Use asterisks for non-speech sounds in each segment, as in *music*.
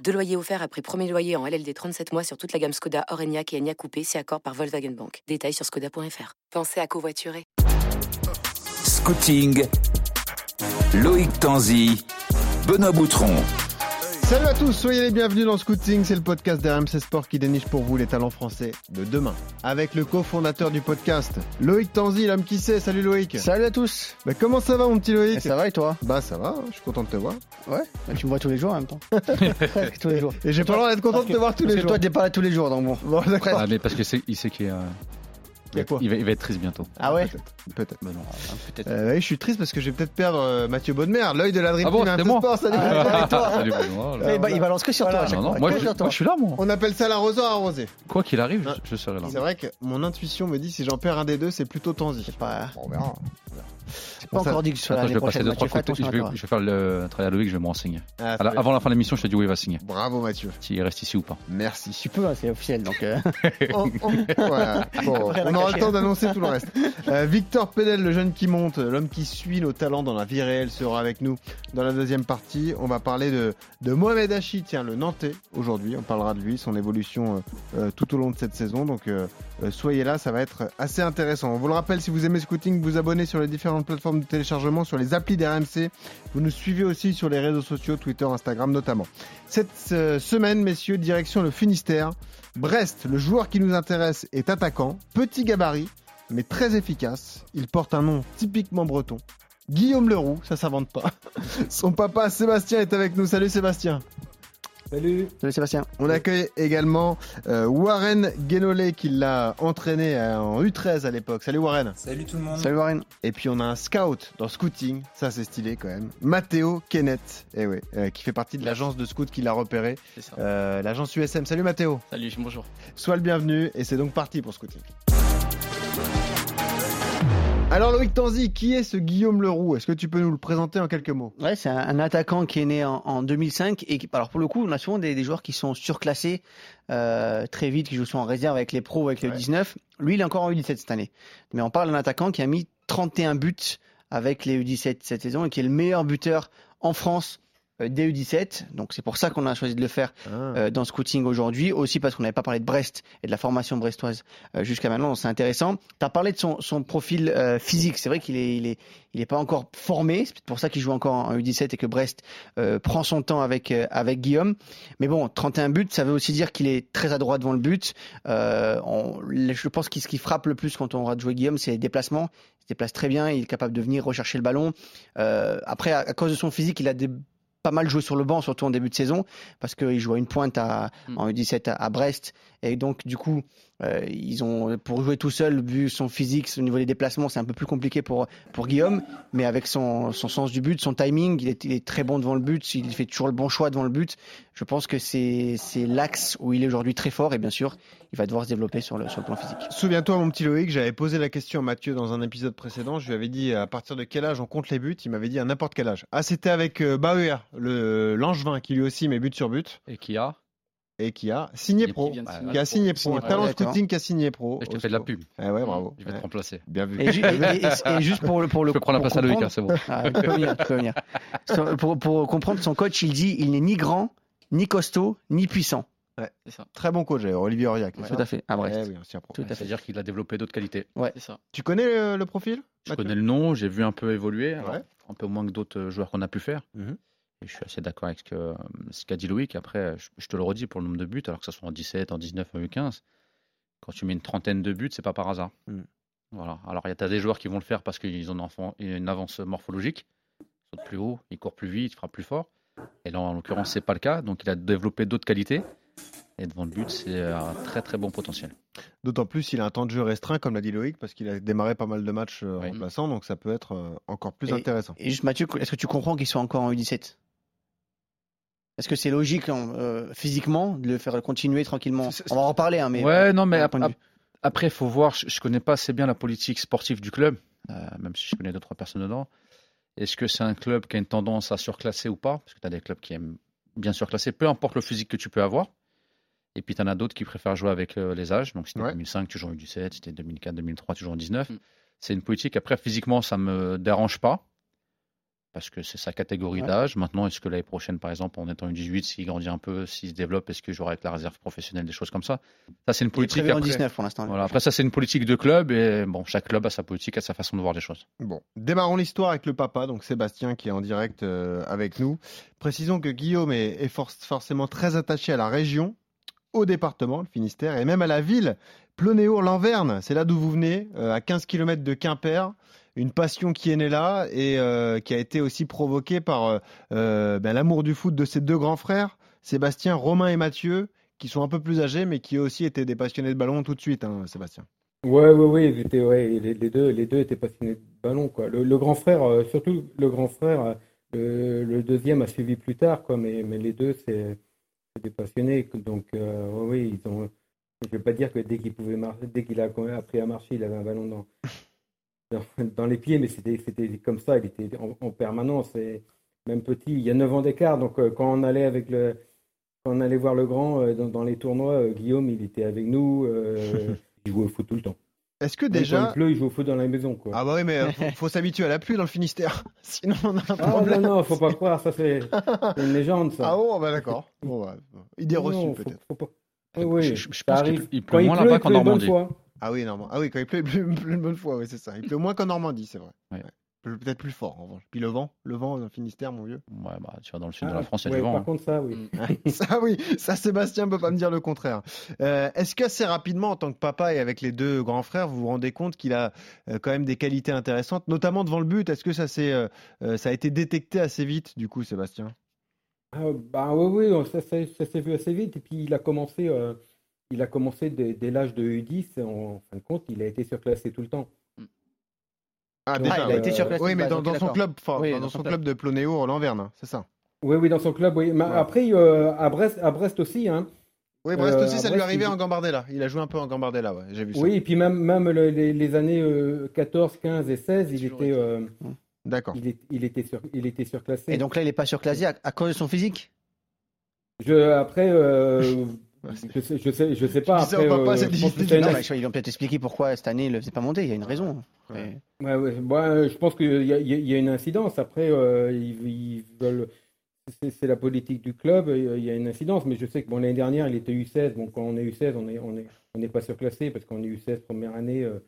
Deux loyers offerts après premier loyer en LLD 37 mois sur toute la gamme Skoda, Orenia et Enya Coupé, c'est accord par Volkswagen Bank. Détails sur skoda.fr. Pensez à covoiturer. Scouting, Loïc Tanzi, Benoît Boutron. Salut à tous, soyez les bienvenus dans Scouting, c'est le podcast d'RMC Sport qui déniche pour vous les talents français de demain. Avec le cofondateur du podcast, Loïc Tanzi, l'homme qui sait. Salut Loïc. Salut à tous. Bah, comment ça va mon petit Loïc Et ça va et toi Bah ça va, je suis content de te voir. Ouais, bah, tu me vois tous les jours en même temps. *laughs* Presque tous les jours. Et j'ai pas le droit d'être content Parce de te voir tous parce les que jours. toi t'es pas là tous les jours donc bon. Bon, d'accord. Ah, mais parce que c'est, il sait qu'il est, euh, Il y a quoi il va, il va être triste bientôt. Ah ouais Peut-être. Bah non. Peut-être. Euh, oui, je suis triste parce que je vais peut-être perdre euh, Mathieu Bonnemer, l'œil de la Dream Ah bon, Team. Salut. Ah, toi. Salut, Benoît. Mais bah, il balance que sur toi à chaque Non, non, fois. moi, Que je, sur toi. moi, je suis là, moi. On appelle ça l'arroseur arrosé. Quoi qu'il arrive, Ah. je, serai là. C'est vrai que mon intuition me dit si j'en perds un des deux, c'est plutôt Tanzi. Bon, on verra. Pas encore dit que soit Attends, je attention je à vais, toi. je vais faire le travail à Loïc, je vais me renseigner. Ah, la- avant la fin de l'émission, je te dis où il va signer. Bravo Mathieu. S'il reste ici ou pas. Merci. Tu peux, hein, c'est officiel donc. euh, *laughs* voilà. *laughs* Bon, Après, la on aura le temps d'annoncer tout le reste. *laughs* Euh, Victor Penel, le jeune qui monte, l'homme qui suit nos talents dans la vie réelle, sera avec nous dans la deuxième partie. On va parler de, de Mohamed Hachi, tiens, le Nantais, aujourd'hui. On parlera de lui, son évolution euh, tout au long de cette saison. Donc, soyez là, ça va être assez intéressant. On vous le rappelle, si vous aimez Scouting, vous abonnez sur les différentes plateformes de téléchargement, sur les applis d'RMC. Vous nous suivez aussi sur les réseaux sociaux, Twitter, Instagram notamment. Cette euh, semaine, messieurs, direction le Finistère. Brest, le joueur qui nous intéresse, est attaquant, petit gabarit, mais très efficace. Il porte un nom typiquement breton. Guillaume Leroux, ça s'invente pas. *laughs* Son papa Sébastien est avec nous. Salut Sébastien. Salut Sébastien. On accueille également euh, Warren Guénolé qui l'a entraîné euh, en U13 à l'époque. Salut Warren. Salut tout le monde. Salut Warren. Et puis on a un scout dans scouting, ça c'est stylé quand même. Mathéo Kenneth, eh ouais, euh, qui fait partie de l'agence de scout qui l'a repéré, C'est ça. euh, l'agence USM. Salut Mathéo. Salut, bonjour. Sois le bienvenu et c'est donc parti pour Scouting. Alors Loïc Tanzi, qui est ce Guillaume Leroux? Est-ce que tu peux nous le présenter en quelques mots? Ouais, c'est un, un attaquant qui est né en, en 2005 et qui, alors pour le coup, on a souvent des, des joueurs qui sont surclassés euh, très vite, qui jouent souvent en réserve avec les pros, avec le Ouais. 19. Lui, il est encore en U17 cette année. Mais on parle d'un attaquant qui a mis 31 buts avec les U17 cette saison et qui est le meilleur buteur en France euh, des U17. Donc c'est pour ça qu'on a choisi de le faire Ah. euh, dans Scouting aujourd'hui, aussi parce qu'on n'avait pas parlé de Brest et de la formation brestoise euh, jusqu'à maintenant, donc c'est intéressant. Tu as parlé de son, son profil euh, physique, c'est vrai qu'il est, il est, il est pas encore formé, c'est pour ça qu'il joue encore en U17 et que Brest prend son temps avec, avec Guillaume. Mais bon, 31 buts, ça veut aussi dire qu'il est très adroit devant le but. On- je pense que ce qui frappe le plus quand on aura de jouer Guillaume, c'est les déplacements. Il se déplace très bien, il est capable de venir rechercher le ballon. Après, à, à cause de son physique, il a des pas mal joué sur le banc, surtout en début de saison, parce qu'il joue à une pointe à, Mm. en U17 à, à Brest. Et donc, du coup, euh, ils ont, pour jouer tout seul, vu son physique, au niveau des déplacements, c'est un peu plus compliqué pour, pour Guillaume. Mais avec son, son sens du but, son timing, il est, il est très bon devant le but, il fait toujours le bon choix devant le but. Je pense que c'est c'est l'axe où il est aujourd'hui très fort. Et bien sûr, il va devoir se développer sur le, sur le plan physique. Souviens-toi, mon petit Loïc, j'avais posé la question à Mathieu dans un épisode précédent. Je lui avais dit à partir de quel âge on compte les buts? Il m'avait dit à n'importe quel âge. Ah, c'était avec euh, Bauer, le l'Angevin, qui lui aussi met but sur but Et qui a? Et qui a signé pro. Qui signer Qui a signé pro. Un talent scouting qui a signé pro. Je te fais de la pub. Eh ouais, bravo. Je vais te Ouais. remplacer. Bien vu. Et, ju- et- et- et juste pour le pour *laughs* le Je peux prendre la place à Loïc, hein, c'est bon. Ah, tu peux venir, tu peux venir. Pour, pour comprendre, son coach, il dit il n'est ni grand, ni costaud, ni puissant. C'est ça. Très bon coach, d'ailleurs, Olivier Aurillac. c'est Tout à fait, à Brest. Eh oui. Tout à fait. C'est-à-dire qu'il a développé d'autres qualités. C'est ça. Tu connais le, le profil Je Mathieu connais le nom, j'ai vu un peu évoluer, alors, Ouais. un peu moins que d'autres joueurs qu'on a pu faire. Mhm. Je suis assez d'accord avec ce que- ce qu'a dit Loïc. Après, je, je te le redis pour le nombre de buts, alors que ce soit en 17, en 19, en U15, quand tu mets une trentaine de buts, c'est pas par hasard. Mhm. Voilà. Alors, il y a t'as des joueurs qui vont le faire parce qu'ils ont une, enfant- une avance morphologique. Ils sautent plus haut, ils courent plus vite, ils frappent plus fort. Et là, en l'occurrence, c'est pas le cas. Donc, il a développé d'autres qualités. Et devant le but, c'est un très très bon potentiel. D'autant plus, il a un temps de jeu restreint, comme l'a dit Loïc, parce qu'il a démarré pas mal de matchs euh, Oui. remplaçants, donc ça peut être euh, encore plus Et- intéressant. Et juste Mathieu, est-ce que tu comprends qu'il soit encore en U17 Est-ce que c'est logique hein, euh, physiquement de le faire continuer tranquillement C'est- On va en reparler, hein, mais ouais, non, mais ap- ap-. Après, il faut voir, je ne connais pas assez bien la politique sportive du club, euh, même si je connais deux, trois personnes dedans. Est-ce que c'est un club qui a une tendance à surclasser ou pas? Parce que tu as des clubs qui aiment bien surclasser, peu importe le physique que tu peux avoir. Et puis tu en as d'autres qui préfèrent jouer avec euh, les âges. Donc si c'était Ouais. 2005, tu joues en U17, si c'était 2004, 2003, tu joues en 19. Mm. C'est une politique. Après, physiquement, ça me dérange pas. Parce que c'est sa catégorie Ouais. d'âge. Maintenant, est-ce que l'année prochaine, par exemple, en étant U18, s'il grandit un peu, s'il se développe, est-ce que j'aurai avec la réserve professionnelle des choses comme ça? Ça, c'est une Il est politique. prévu en après. 19 pour l'instant. Voilà. Après, ça, c'est une politique de club. Et bon, chaque club a sa politique, a sa façon de voir les choses. Bon, démarrons l'histoire avec le papa, donc Sébastien qui est en direct euh, avec nous. Précisons que Guillaume est, est for- forcément très attaché à la région, au département, le Finistère, et même à la ville, Plonéour-Lanverne. C'est là d'où vous venez, euh, à 15 km de Quimper. Une passion qui est née là et euh, qui a été aussi provoquée par euh, euh, ben, l'amour du foot de ses deux grands frères, Sébastien, Romain et Mathieu, qui sont un peu plus âgés, mais qui aussi étaient des passionnés de ballon tout de suite, hein, Sébastien. Ouais, ouais, ouais, ils étaient, ouais, les, deux, les deux étaient passionnés de ballon, quoi. Le, grand frère, surtout le grand frère, le, deuxième a suivi plus tard, quoi, mais, mais les deux, c'est des passionnés. Donc, ouais, ils ont. Je vais pas dire que dès qu'il a appris à marcher, il avait un ballon dans, dans, dans les pieds, mais c'était, c'était comme ça, il était en, en permanence. Et même petit, il y a 9 ans d'écart, donc euh, quand on allait avec le. Quand on allait voir le grand euh, dans, dans les tournois, euh, Guillaume, il était avec nous. euh, *laughs* il jouait au foot tout le temps. Est-ce que déjà... il pleut, il joue au foot dans la maison, quoi. Ah bah oui, mais euh, faut, faut s'habituer à la pluie dans le Finistère. *laughs* Sinon, on a un Ah, non, problème. non, faut pas croire, ça c'est une légende, ça. *laughs* Ah bon, bah d'accord. Bon, bah, idée Non, reçue peut-être. faut pas- Oui, Je- je- pense qu'il pleut- pleut moins là-bas il qu'en Normandie. Ah oui. Ah oui, quand il pleut, il pleut, une bonne fois, oui, c'est ça. Il pleut moins qu'en Normandie, c'est vrai. Ouais. Ouais. Peut- Peut-être plus fort, en revanche. Puis le vent, le vent dans le Finistère, mon vieux. Ouais, bah, tu vas dans le sud de Ah, la France, il y a ouais, du vent. Par hein. contre, ça, oui. *laughs* ça, oui, ça, Sébastien peut pas me dire le contraire. Euh, Est-ce qu'assez rapidement, en tant que papa et avec les deux grands frères, vous vous rendez compte qu'il a euh, quand même des qualités intéressantes, notamment devant le but? Est-ce que ça, euh, euh, ça a été détecté assez vite, du coup, Sébastien? Ah, bah oui, oui, ça, ça- ça s'est vu assez vite. Et puis il a commencé, euh, il a commencé dès, dès l'âge de U10. En fin de compte, il a été surclassé tout le temps. Ah, déjà, il a été surclassé. Oui, mais dans, son club, enfin, Oui, dans, dans son son club de Plonéo, Lanverne, c'est ça Oui, oui, dans son club, oui. Mais Ouais. après, euh, à Brest, à Brest aussi, hein. Oui, Brest Euh, aussi, ça lui il- en Gambardella. Il a joué un peu en Gambardella, ouais, j'ai vu ça. Oui, et puis même, même le- les, les années euh, 14, 15 et 16, il était, été. euh, D'accord. il, est- il était sur, il était surclassé. Et donc là, il est pas surclassé à, à cause de son physique? Je, après, euh, je sais, je sais, je sais pas. ça euh, je Non, mais ils ont peut-être expliqué pourquoi cette année il ne le faisait pas monter. Il y a une raison. Ouais. Mais- Ouais, ouais. Bon, euh, je pense qu'il y, a- y une incidence. Après, euh, ils, ils veulent. C'est la politique du club. Il y a une incidence. Mais je sais que bon, l'année dernière, il était U16. Bon, quand on est U16, on n'est on est, on n'est pas surclassé parce qu'on est U16 première année. euh,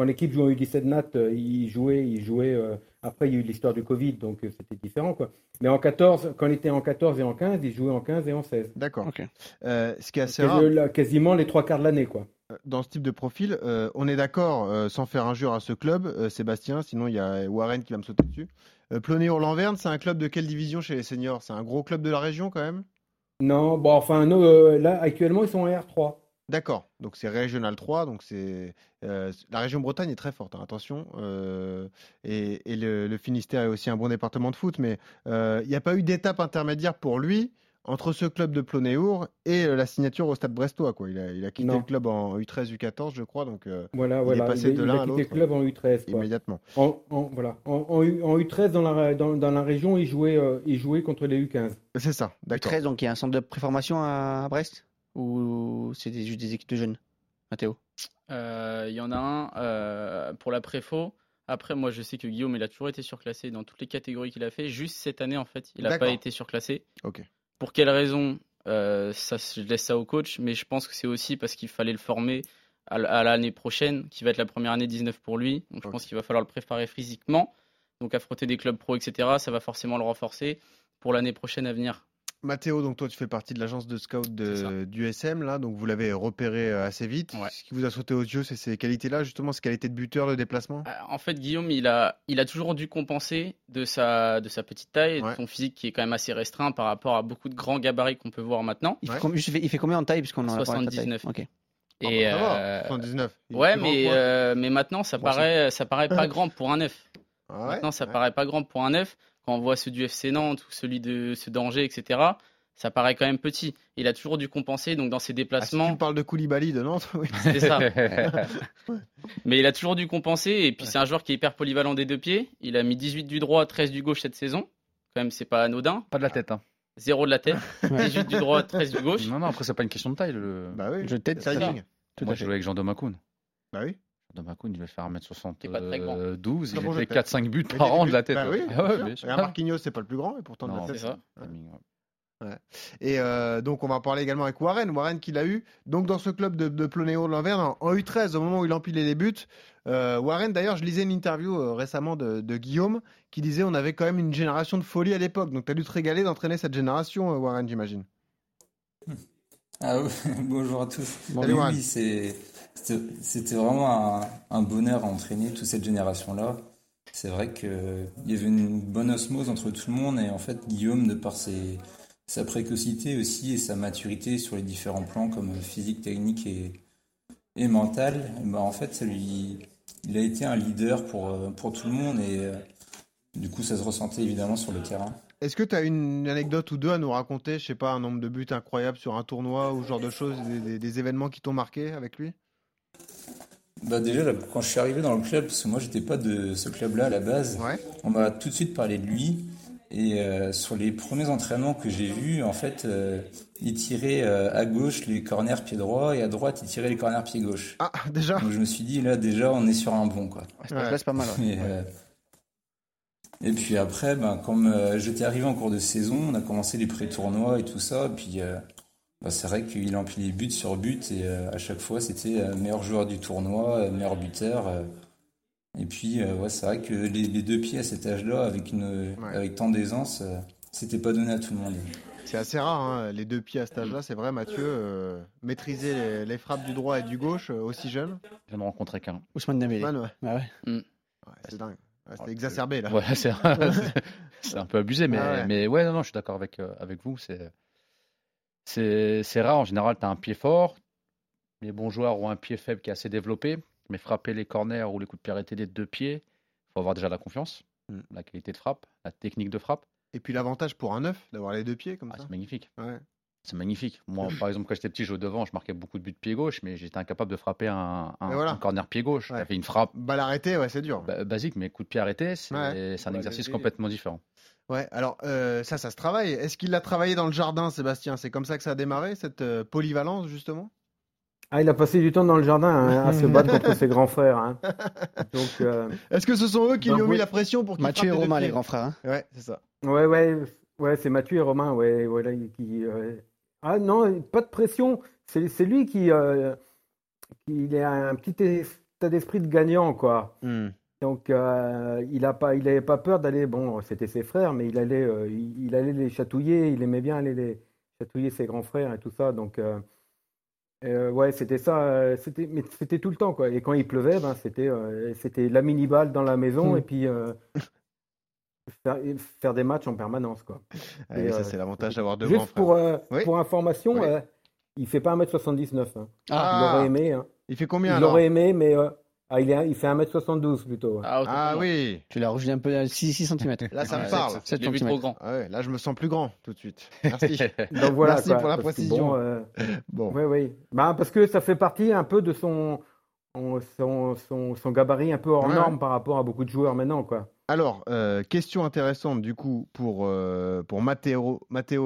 quand l'équipe jouait en U17 Nat, euh, il jouait. Il jouait euh, après, il y a eu l'histoire du Covid, donc euh, c'était différent. Quoi. Mais en 14, quand il était en 14 et en 15, il jouait en 15 et en 16. D'accord. Ok. Euh, ce qui est assez rare là, quasiment les trois quarts de l'année. quoi. dans ce type de profil, euh, on est d'accord, euh, sans faire injure à ce club, euh, Sébastien, sinon il y a Warren qui va me sauter dessus. Euh, Plonéour-Lanverne, c'est un club de quelle division chez les seniors? C'est un gros club de la région quand même? Non, bon, enfin, euh, là, actuellement, ils sont en R3. D'accord, donc c'est Régional 3, donc c'est euh, la région Bretagne est très forte, hein, attention. euh, et et le, le Finistère est aussi un bon département de foot, mais euh, il n'y a pas eu d'étape intermédiaire pour lui entre ce club de Plonéour et la signature au Stade Brestois. Quoi. Il, a, il a quitté Non. le club en U13, U14, je crois, donc euh, Voilà, Il est voilà. passé de il l'un a à quitté le l'autre. club en U13. quoi. immédiatement. En, en- voilà. En, en U, en U13, dans la, dans, dans la région, il jouait, euh, il jouait contre les U15. C'est ça, d'accord. 13, donc il y a un centre de préformation à Brest? Ou c'est des- juste des équipes de jeunes Mathéo Euh, Il y en a un euh, pour la préfo. Après, moi, je sais que Guillaume, il a toujours été surclassé dans toutes les catégories qu'il a fait. Juste cette année, en fait, il n'a pas été surclassé. Ok. Pour quelle raison Euh, ça, Je laisse ça au coach, mais je pense que c'est aussi parce qu'il fallait le former à, l'année prochaine, qui va être la première année 19 pour lui. Donc, je pense qu'il va falloir le préparer physiquement. Donc, affronter des clubs pro, etc., ça va forcément le renforcer pour l'année prochaine à venir. Mathéo, donc toi tu fais partie de l'agence de scout de, du SM, là, donc vous l'avez repéré euh, assez vite. Ouais. Ce qui vous a sauté aux yeux, c'est ces qualités-là, justement, ces qualités de buteur, de déplacement? Euh, En fait, Guillaume, il a, il a toujours dû compenser de sa, de sa petite taille et Ouais. de son physique qui est quand même assez restreint par rapport à beaucoup de grands gabarits qu'on peut voir maintenant. il, Ouais. fait, com- juste, il fait- il fait combien en taille Puisqu'on en a parlé de ta taille? 79. Ok. Ah, Et, bah, ça va, euh, 79. Il est ouais, mais, euh, mais maintenant, ça Bon, paraît, ça paraît pas *laughs* grand pour un neuf. Ah ouais, Maintenant, ça ouais. paraît pas grand pour un neuf. Quand on voit ceux du FC Nantes ou celui de ceux d'Angers, etc., ça paraît quand même petit. Il a toujours dû compenser, donc dans ses Ah, si tu déplacements, parles de Koulibaly de Nantes, *laughs* oui. c'est ça. *laughs* Mais il a toujours dû compenser, et puis c'est un joueur qui est hyper polyvalent des deux pieds. Il a mis 18 du droit, 13 du gauche cette saison. Quand même, c'est pas anodin. Pas de la tête. Hein. Zéro de la tête, *laughs* 18 du droit, 13 du gauche. Non, non, après, c'est pas une question de taille. Le... Bah oui. Je t'aide, C'est ça. Tout Moi, je jouais avec Jean Domacoun. Bah oui. Domacoun, il devait faire Qui est pas très grand. 1m72. Très Il bon fait jeu de 4-5 buts par an de la tête. Bah oui, Ah ouais, sûr. Regarde, Marquinhos, c'est pas le plus grand, et pourtant de Non, la tête. ouais. Et euh, donc, on va en parler également avec Warren. Warren qui l'a eu. Donc, dans ce club de, de Plonéo de l'Anvers, en, en U13, au moment où il empilait les buts. Euh, Warren, d'ailleurs, je lisais une interview euh, récemment de, de Guillaume qui disait on avait quand même une génération de folie à l'époque. Donc, tu as dû te régaler d'entraîner cette génération, euh, Warren, j'imagine. Ah oui, *laughs* bonjour à tous. Warren. oui, c'est- c'était vraiment un, bonheur à entraîner toute cette génération-là. C'est vrai qu'il y avait une bonne osmose entre tout le monde et en fait Guillaume, de par sa précocité aussi et sa maturité sur les différents plans comme physique, technique et, mental, eh ben, en fait lui, il a été un leader pour, tout le monde et du coup ça se ressentait évidemment sur le terrain. Est-ce que tu as une anecdote ou deux à nous raconter? Je sais pas, un nombre de buts incroyable sur un tournoi ou ce genre de choses, des événements qui t'ont marqué avec lui? Bah déjà, là, quand je suis arrivé dans le club, parce que moi j'étais pas de ce club-là à la base, Ouais. on m'a tout de suite parlé de lui. Et euh, sur les premiers entraînements que j'ai vus, en fait, euh, il tirait euh, à gauche les corners pied droit et à droite il tirait les corners pied gauche. Ah, déjà? Donc je me suis dit, là déjà, on est sur un bon, quoi. Cet âge-là, c'est pas mal. ouais. Et, euh, et puis après, ben, comme euh, j'étais arrivé en cours de saison, on a commencé les pré-tournois et tout ça. Puis euh, bah, c'est vrai qu'il empilait but sur but et euh, à chaque fois c'était euh, meilleur joueur du tournoi, euh, meilleur buteur. euh. et puis euh, ouais, c'est vrai que les, les deux pieds à cet âge-là, avec, une, Ouais. avec tant d'aisance, euh, c'était pas donné à tout le monde. C'est assez rare, hein, les deux pieds à cet âge-là, c'est vrai, Mathieu. euh, maîtriser les, les frappes du droit et du gauche euh, aussi jeune. Je viens de rencontrer qu'un. Ousmane Dembélé. Man, ouais. Ah ouais. Ouais, c'est dingue. Ouais, c'est exacerbé là. Ouais, c'est *laughs* c'est un peu abusé, mais, Ah ouais. mais ouais, non, non, je suis d'accord avec, euh, avec vous. C'est c'est rare. En général, tu as un pied fort. Les bons joueurs ont un pied faible qui est assez développé. Mais frapper les corners ou les coups de pied arrêtés des deux pieds, il faut avoir déjà la confiance, Mm. la qualité de frappe, la technique de frappe. Et puis l'avantage pour un neuf d'avoir les deux pieds comme Ah, ça. c'est magnifique. Ouais. C'est magnifique. Moi, *clears throat* par exemple, quand j'étais petit, je jouais devant, je marquais beaucoup de buts de pied gauche, mais j'étais incapable de frapper un, voilà. un corner pied gauche. Ouais. J'avais une frappe Balle arrêtée, ouais, c'est dur. ba- basique, mais coup de pied arrêté, c'est Ouais. un Ouais, exercice complètement différent. Ouais, alors euh, ça, ça se travaille. Est-ce qu'il l'a travaillé dans le jardin, Sébastien? C'est comme ça que ça a démarré, cette euh, polyvalence, justement? Ah, il a passé du temps dans le jardin hein, à se battre *laughs* contre ses grands frères. hein. Donc, euh, Est-ce que ce sont eux qui Bah, lui ont mis la pression pour qu'il Mathieu et Romain, les grands frères. hein. Ouais, c'est ça. ouais, ouais, ouais, c'est Mathieu et Romain, ouais, voilà, qui. Ah non, pas de pression. C'est lui qui, euh, qui il a un petit état d'esprit de gagnant, quoi. Hmm. Donc, euh, il a pas, il avait pas peur d'aller. Bon, c'était ses frères, mais il allait, euh, il, il allait les chatouiller. Il aimait bien aller les chatouiller ses grands frères et tout ça. Donc, ouais, c'était ça. C'était, mais c'était tout le temps, quoi. Et quand il pleuvait, ben, c'était, c'était la mini balle dans la maison Hmm. et puis *laughs* faire, faire des matchs en permanence, quoi. Et, ça, euh, c'est l'avantage d'avoir deux grands Juste pour, euh, Oui. pour information, Oui. euh, il fait pas 1m79. hein. Il Ah, aurait aimé. hein. il fait combien Il aurait aimé, mais euh, ah, il, est, il fait 1m72 plutôt. Ah, Ah oui, Tu l'as rajouté un peu à 6, cm. là ça Ouais, me parle. c'est- 7 Je l'ai vu trop centimètres. grand. Ah ouais, là je me sens plus grand tout de suite. Merci. *laughs* Donc voilà, Merci quoi, pour la précision. bon, euh, *laughs* bon. Oui, oui. Bah, parce que ça fait partie un peu de son, son, son, son gabarit un peu hors Ouais, norme par rapport à beaucoup de joueurs maintenant. Quoi. Alors, euh, question intéressante du coup pour, euh, pour Matteo,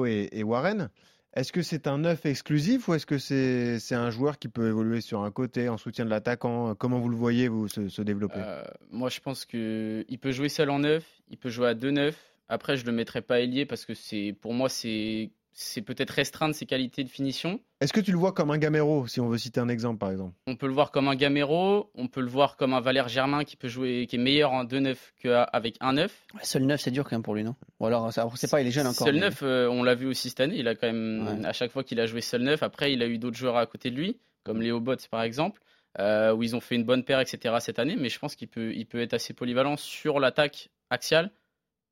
et, Warren. Est-ce que c'est un neuf exclusif ou est-ce que c'est un joueur qui peut évoluer sur un côté en soutien de l'attaquant? Comment vous le voyez, vous, se, développer? Euh, moi, je pense que il peut jouer seul en neuf, il peut jouer à deux neufs. Après, je le mettrai pas ailier parce que pour moi, c'est, c'est peut-être restreindre ses qualités de finition. Est-ce que tu le vois comme un Gamero, si on veut citer un exemple par exemple? On peut le voir comme un Gamero, on peut le voir comme un Valère Germain qui peut jouer, qui est meilleur en deux neufs qu'avec un neuf. Ouais, Seul 9, c'est dur quand même pour lui, non? Ou alors, c'est pas, il est jeune encore. Seul mais- neuf, euh, on l'a vu aussi cette année. Il a quand même, Ouais. à chaque fois qu'il a joué seul neuf, après, il a eu d'autres joueurs à côté de lui, comme Léo Botts par exemple, euh, où ils ont fait une bonne paire, etc. cette année. Mais je pense qu'il peut, il peut être assez polyvalent sur l'attaque axiale,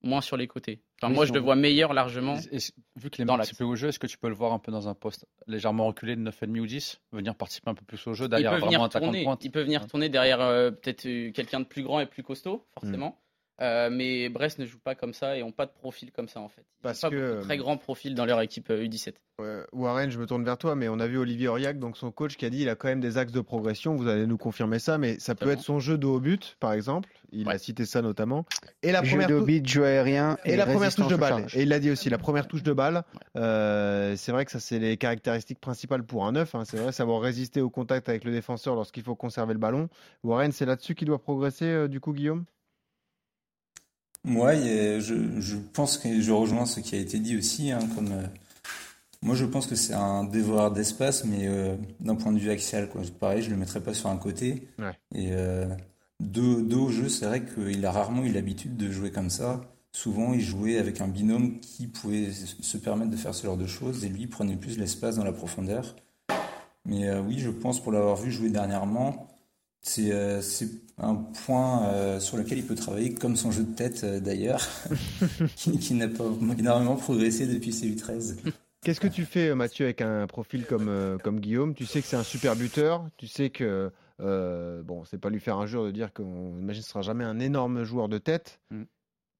moins sur les côtés. Enfin, Oui, moi, je le vois meilleur largement. Et- et- vu qu'il aime Dans participer au jeu, est-ce que tu peux le voir un peu dans un poste légèrement reculé de 9,5 ou 10 Venir participer un peu plus au jeu Il derrière peut vraiment venir de tourner, il peut venir tourner derrière euh, peut-être euh, quelqu'un de plus grand et plus costaud, forcément. Euh, mais Brest ne joue pas comme ça et ont pas de profil comme ça en fait. Ils Parce ont pas que, très euh, grands profils dans leur équipe euh, U17. Ouais, Warren, je me tourne vers toi, mais on a vu Olivier Aurillac, donc son coach, qui a dit il a quand même des axes de progression. Vous allez nous confirmer ça, mais ça peut être son jeu de haut but, par exemple. Il a cité ça notamment. Et la Jeu première de beat, jeu aérien et la première touche de balle. charge. Et il l'a dit aussi, la première touche de balle. euh, c'est vrai que ça, c'est les caractéristiques principales pour un neuf. hein. C'est vrai, savoir résister au contact avec le défenseur lorsqu'il faut conserver le ballon. Warren, c'est là-dessus qu'il doit progresser, euh, du coup, Guillaume? Moi, il je, je pense que je rejoins ce qui a été dit aussi. hein, comme, euh, moi, je pense que c'est un dévoreur d'espace, mais euh, d'un point de vue axial. Quoi. Pareil, je ne le mettrais pas sur un côté. Ouais. Et euh, dos au jeu, c'est vrai qu'il a rarement eu l'habitude de jouer comme ça. Souvent, il jouait avec un binôme qui pouvait se permettre de faire ce genre de choses, et lui prenait plus l'espace dans la profondeur. Mais euh, oui, je pense, pour l'avoir vu jouer dernièrement, c'est euh, c'est un point euh, sur lequel il peut travailler, comme son jeu de tête euh, d'ailleurs, *laughs* qui, qui n'a pas énormément progressé depuis ses U13. Qu'est-ce que tu fais, Mathieu, avec un profil comme, euh, comme Guillaume? Tu sais que c'est un super buteur. Tu sais que, euh, bon, c'est pas lui faire injure de dire qu'on imagine ce sera jamais un énorme joueur de tête. Mm.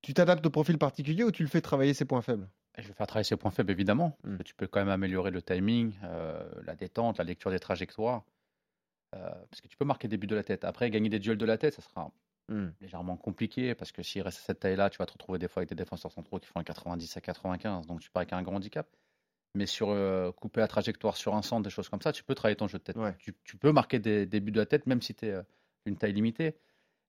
Tu t'adaptes au profil particulier ou tu le fais travailler ses points faibles? Je vais faire travailler ses points faibles, évidemment. Mm. Tu peux quand même améliorer le timing, euh, la détente, la lecture des trajectoires. Euh, parce que tu peux marquer des buts de la tête. Après, gagner des duels de la tête, ça sera Mm. légèrement compliqué parce que s'il reste à cette taille-là, tu vas te retrouver des fois avec des défenseurs centraux qui font un 90 à 95, donc tu pars avec un grand handicap. Mais sur euh, couper la trajectoire sur un centre, des choses comme ça, tu peux travailler ton jeu de tête. Ouais. Tu, tu peux marquer des, des buts de la tête, même si tu es une taille limitée.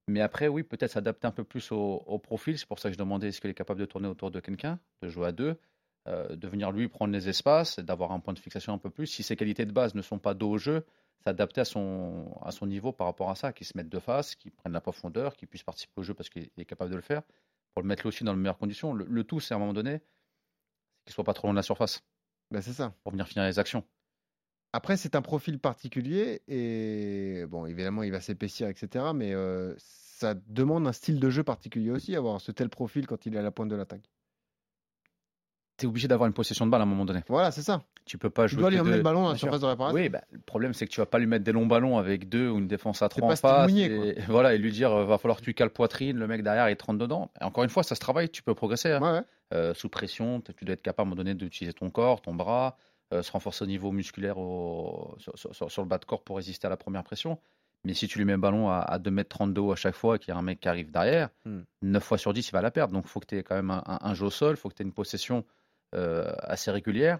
Mais après, oui, peut-être s'adapter un peu plus au, au profil. C'est pour ça que je demandais est-ce qu'il est capable de tourner autour de quelqu'un, de jouer à deux, euh, de venir lui prendre les espaces, d'avoir un point de fixation un peu plus. Si ses qualités de base ne sont pas dos au jeu, s'adapter à son, à son niveau par rapport à ça, qu'il se mette de face, qu'il prenne la profondeur, qu'il puisse participer au jeu parce qu'il est capable de le faire, pour le mettre aussi dans les meilleures conditions. Le, le tout, c'est à un moment donné, qu'il soit pas trop loin de la surface Ben, c'est ça. pour venir finir les actions. Après, c'est un profil particulier et, bon, évidemment, il va s'épaissir, etc. Mais euh, ça demande un style de jeu particulier aussi, avoir ce tel profil quand il est à la pointe de l'attaque. Tu es obligé d'avoir une possession de balle à un moment donné. Voilà, c'est ça. Tu peux pas Tu jouer. dois que lui emmener le ballon dans la surface de réparation. Oui, bah, le problème c'est que tu vas pas lui mettre des longs ballons avec deux ou une défense à trois en face. Et, *laughs* voilà, et lui dire euh, va falloir que tu cales poitrine, le mec derrière il te rentre dedans. Et encore une fois, ça se travaille, tu peux progresser. hein. Ouais, ouais. Euh, sous pression, tu dois être capable à un moment donné d'utiliser ton corps, ton bras, euh, se renforcer au niveau musculaire au- sur, sur- sur- sur le bas de corps pour résister à la première pression. Mais si tu lui mets un ballon à, à 2m30 de haut à chaque fois et qu'il y a un mec qui arrive derrière, Hmm. 9 fois sur 10, il va la perdre. Donc il faut que tu aies quand même un, un- un jeu au sol, il faut que tu aies une possession euh, assez régulière.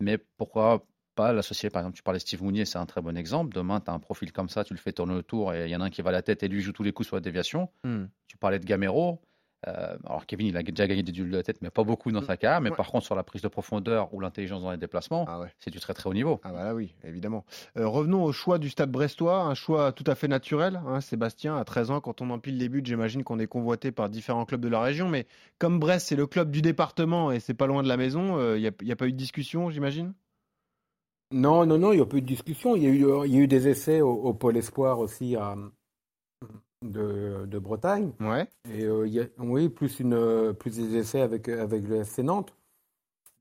Mais pourquoi pas l'associer? Par exemple, tu parlais de Steve Mounier, c'est un très bon exemple. Demain, tu as un profil comme ça, tu le fais tourner autour et il y en a un qui va à la tête et lui joue tous les coups sur la déviation. Hmm. Tu parlais de Gamero. Euh, alors Kevin, il a déjà gagné des duels de la tête, mais pas beaucoup dans sa carrière. Mais Ouais. par contre, sur la prise de profondeur ou l'intelligence dans les déplacements, Ah ouais. c'est du très très haut niveau. Ah bah là oui, évidemment. Euh, revenons au choix du stade brestois, un choix tout à fait naturel. hein, Sébastien, à 13 ans, quand on empile les buts, j'imagine qu'on est convoité par différents clubs de la région. Mais comme Brest, c'est le club du département et c'est pas loin de la maison, il n'y a, y a pas eu de discussion, j'imagine? Non, non, non, il n'y a pas eu de discussion. Il y a eu, il y a eu des essais au, au Pôle Espoir aussi à, de, de Bretagne. Ouais. Et euh, il y a, oui, plus, une, plus des essais avec, avec le FC Nantes.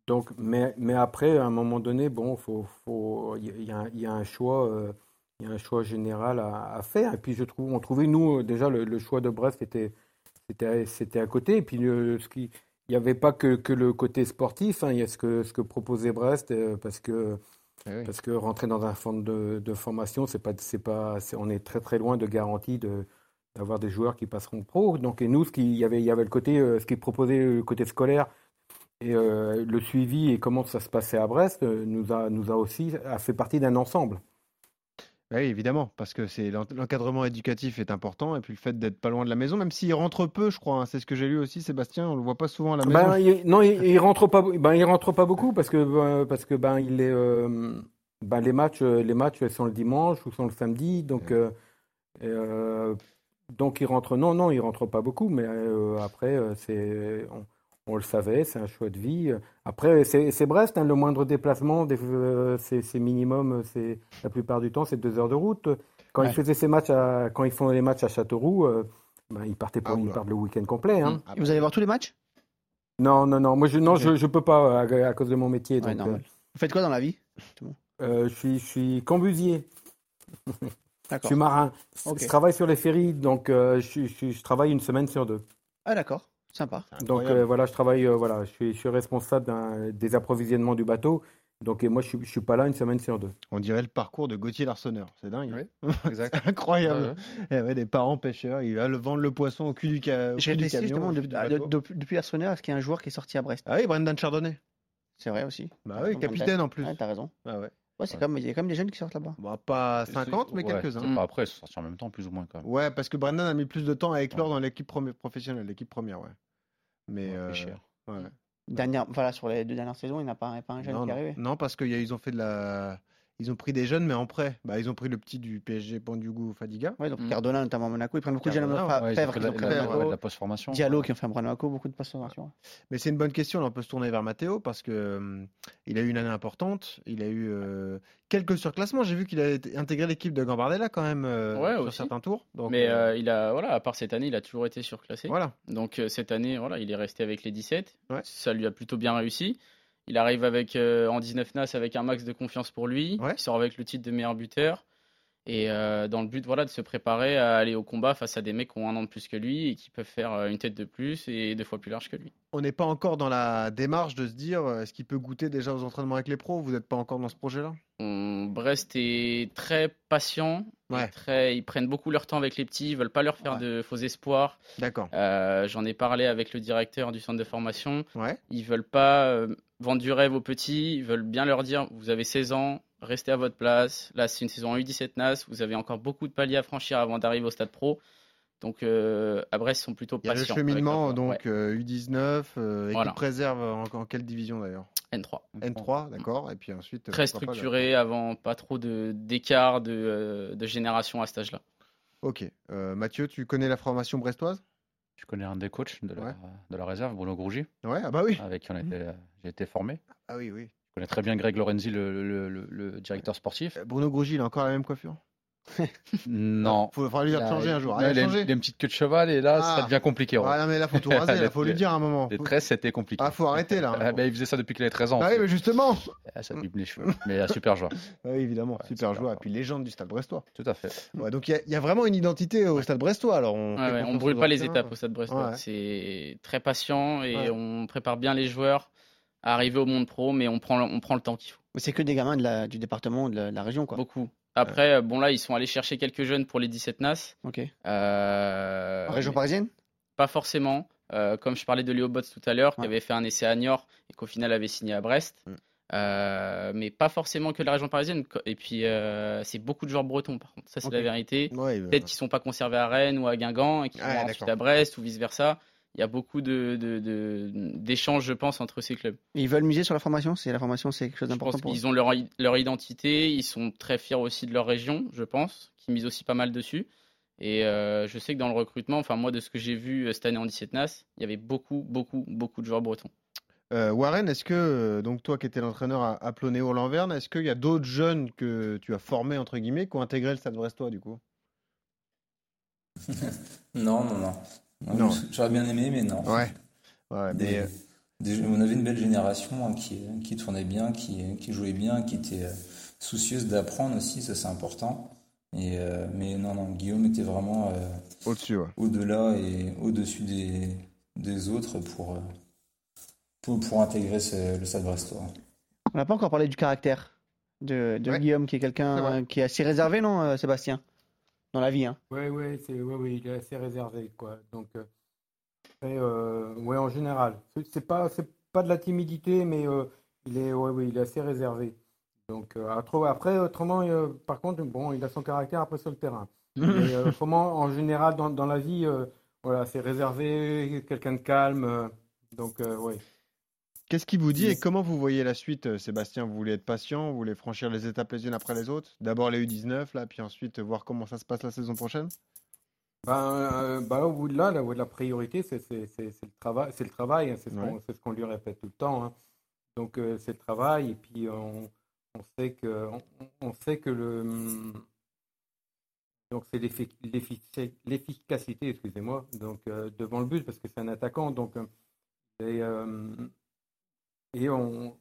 Donc, mais, mais après, à un moment donné, bon, faut, faut, il y, a- il y a un- choix, euh, il y a un choix général à, à faire. Et puis, je trouve, on trouvait, nous, euh, déjà, le, le choix de Brest était, c'était, c'était à côté. Et puis, ce qui, il n'y avait pas que, que le côté sportif. hein, il y a ce que, ce que proposait Brest, euh, parce que, Eh oui. parce que rentrer dans un centre de, de formation, c'est pas, c'est pas, c'est- on est très très loin de garantie de d'avoir des joueurs qui passeront pro. Donc, et nous, ce qui, y avait, il y avait le côté, euh, ce qui proposait le côté scolaire et euh, le suivi et comment ça se passait à Brest euh, nous a, nous a aussi a fait partie d'un ensemble. Oui, évidemment, parce que c'est l'en- l'encadrement éducatif est important et puis le fait d'être pas loin de la maison, même s'il rentre peu, je crois. hein, c'est ce que j'ai lu aussi, Sébastien. On le voit pas souvent à la maison. Ben, il, non, il, il rentre pas, ben, il rentre pas beaucoup parce que, euh, parce que ben, il est, euh, ben, les matchs, euh, les matchs sont le dimanche ou sont le samedi, donc, euh, euh, donc il rentre. Non, non, il rentre pas beaucoup, mais euh, après, euh, c'est, on, on le savait, c'est un choix de vie. Après, c'est c'est Brest, hein, le moindre déplacement, des- euh, c'est c'est minimum, c'est la plupart du temps, c'est deux heures de route. Quand Ouais. ils faisaient ces matchs, à, quand ils font les matchs à Châteauroux, euh, ben, ils partaient pour, Ah, ils oula. partent le week-end complet. Hein. Ah Et Vous allez voir tous les matchs? Non, non, non. Moi, je, non, Ok. je, je peux pas à, à cause de mon métier. Ouais, Donc. Vous faites quoi dans la vie je suis, je suis cambusier. *laughs* Je suis marin. Je travaille sur les ferries, donc euh, je, travaille une semaine sur deux. Ah d'accord, sympa. Donc euh, voilà, je travaille, euh, voilà, je suis, je suis responsable des approvisionnements du bateau. Donc et moi, je suis, je suis pas là une semaine sur deux. On dirait le parcours de Gauthier Larsonneur. C'est dingue. Oui, *laughs* exact. Incroyable. Ouais, Eh ouais, des parents pêcheurs, ils va le vendre le poisson au cul du, ca... au cul du camion. de- du de- de- depuis Arsenal, est-ce qu'il y a un joueur qui est sorti à Brest Ah oui, Brendan Chardonnay. C'est vrai aussi. Bah oui, capitaine en plus. Ouais, t'as raison. Ah ouais. Ouais, c'est Ouais. comme, il y a quand même des jeunes qui sortent là-bas. Bon, pas C'est- 50, mais ouais, quelques-uns. pas après, ils sont sortis en même temps, plus ou moins quand même. Ouais, parce que Brendan a mis plus de temps à éclore dans l'équipe professionnelle, l'équipe première, ouais. Mais Ouais, euh, ouais. Dernière, voilà, sur les deux dernières saisons, il n'y a pas, un- pas un jeune non, qui est arrivé. Non, parce qu'ils ont fait de la, ils ont pris des jeunes, mais en prêt. Bah, ils ont pris le petit du PSG, Bandugu Fadiga. Ouais, donc Mm. Cardona, notamment à Monaco, ils prennent beaucoup de jeunes à Monaco. Ouais, ils ont Fèvre la, pris à la- Monaco. ouais, de la post-formation. Diallo qui ont fait un Monaco, beaucoup de passes formation. Mais c'est une bonne question. Là, on peut se tourner vers Matteo parce que hum, il a eu une année importante. Il a eu euh, quelques surclassements. J'ai vu qu'il a intégré l'équipe de Gambardella quand même euh, Ouais, sur aussi. certains tours. Donc, Mais euh, euh, il a, voilà, à part cette année, il a toujours été surclassé. voilà. Donc euh, cette année, voilà, il est resté avec les 17. Ouais. Ça lui a plutôt bien réussi. Il arrive avec euh, en 19 NAS avec un max de confiance pour lui. Ouais. Il sort avec le titre de meilleur buteur. Et euh, dans le but voilà, de se préparer à aller au combat face à des mecs qui ont un an de plus que lui et qui peuvent faire euh, une tête de plus et deux fois plus large que lui. On n'est pas encore dans la démarche de se dire euh, est-ce qu'il peut goûter déjà aux entraînements avec les pros Vous n'êtes pas encore dans ce projet-là? Brest est très patient. Ouais. Très, ils prennent beaucoup leur temps avec les petits. Ils veulent pas leur faire Ouais. de faux espoirs. D'accord. Euh, J'en ai parlé avec le directeur du centre de formation. Ouais. Ils veulent pas euh, vendre du rêve aux petits. Ils veulent bien leur dire vous avez 16 ans, restez à votre place. Là, c'est une saison en U17 NAS. Vous avez encore beaucoup de paliers à franchir avant d'arriver au stade pro. Donc, euh, à Brest, ils sont plutôt Il y a le patients. cheminement, leur- donc ouais, euh, U19, euh, équipe Voilà. réserve en, en quelle division d'ailleurs? N3. N3, d'accord. Et puis ensuite. Très pas, structuré avant pas trop de- d'écart de, euh, de génération à cet âge-là. Ok. Euh, Mathieu, tu connais la formation brestoise? Je connais un des coachs de la, Ouais. de la réserve, Bruno Grougy, Ouais, ah bah oui. avec qui été- j'ai été formé. Ah oui, oui. Je connais très bien Greg Lorenzi, le, le- le- le directeur sportif. Euh, Bruno Grougy, il a encore la même coiffure? *laughs* Non. Il faudra lui dire de changer un jour. Ah, il, a une, petite queue de cheval et là, Ah. ça devient compliqué. Ouais, non, mais là, faut tout raser. Il faut lui *laughs* dire à un moment. Les 13, c'était compliqué. Ah, faut arrêter là. *laughs* Ah, ben, il faisait ça depuis qu'il avait 13 ans. Ah oui, mais justement. Ah, ça abîme les cheveux. Mais un super joueur. Ah Oui, évidemment, Ouais, super super joueur. Et puis légende du stade brestois. Tout à fait. Ouais, donc il y a- il y, a vraiment une identité au stade brestois. Alors on, Ouais, confiance brûle pas les étapes au stade brestois. Ouais. C'est très patient et Ouais. on prépare bien les joueurs à arriver au monde pro, mais on prend, on prend le temps qu'il faut. Mais c'est que des gamins de la- du département, de la, de la région, quoi. Beaucoup. Après, euh, bon là, ils sont allés chercher quelques jeunes pour les 17 NAS. Ok. Euh, Région parisienne? Pas forcément. Euh, comme je parlais de Léo Bots tout à l'heure, qui avait fait un essai à Niort et qu'au final avait signé à Brest. Mm. Euh, mais pas forcément que de la région parisienne. Et puis, euh, c'est beaucoup de joueurs bretons, par contre. Ça, c'est la vérité. Ouais, bah, Peut-être qu'ils sont pas conservés à Rennes ou à Guingamp et qui Ouais, vont ensuite à Brest ou vice-versa. Il y a beaucoup de, de- de- d'échanges, je pense, entre ces clubs. Et Ils veulent miser sur la formation C'est la formation, c'est quelque chose d'important pense pour eux. qu'ils ont leur, leur identité, ils sont très fiers aussi de leur région, je pense, qui misent aussi pas mal dessus. Et euh, je sais que dans le recrutement, enfin moi de ce que j'ai vu euh, cette année en 17 NAS, il y avait beaucoup, beaucoup, beaucoup de joueurs bretons. Euh, Warren, est-ce que, donc toi qui étais l'entraîneur à, à Plonéo-Lanverne, est-ce qu'il y a d'autres jeunes que tu as formés, entre guillemets, qui ont intégré le stade brestois du coup? *laughs* Non, non, non. Non. J'aurais bien aimé, mais non. Ouais. Ouais, Des- mais, des- on avait une belle génération hein, qui, qui tournait bien, qui, qui jouait bien, qui était euh, soucieuse d'apprendre aussi, ça c'est important. Et, euh, mais non, non, Guillaume était vraiment euh, au-dessus, ouais. au-delà et au-dessus des, des autres pour, pour, pour intégrer ce- le Stade Brestois. On n'a pas encore parlé du caractère de, de Ouais. Guillaume, qui est quelqu'un euh, qui est assez réservé, non, Sébastien? Dans la vie, hein. Ouais, ouais, c'est, ouais, ouais, il est assez réservé, quoi. Donc, euh, euh, ouais, en général, c'est, pas, c'est pas de la timidité, mais euh, il est, ouais, il est assez réservé. Donc, après, après, autrement, par contre, bon, il a son caractère après sur le terrain. *laughs* Mais autrement, en général, dans, dans la vie, voilà, c'est réservé, quelqu'un de calme. donc, ouais. Qu'est-ce qui vous dit et comment vous voyez la suite, euh, Sébastien? Vous voulez être patient? Vous voulez franchir les étapes les unes après les autres? D'abord les U19, là, puis ensuite euh, voir comment ça se passe la saison prochaine? Ben, euh, ben là, au bout de là, la, la priorité, c'est le travail, c'est le travail, hein, c'est ce Ouais. qu'on ce lui répète tout le temps. hein. Donc euh, c'est le travail, et puis on, on sait que on, on sait que le hum, donc c'est l'efficacité, excusez-moi, donc devant le but parce que c'est un attaquant, donc et, euh, et on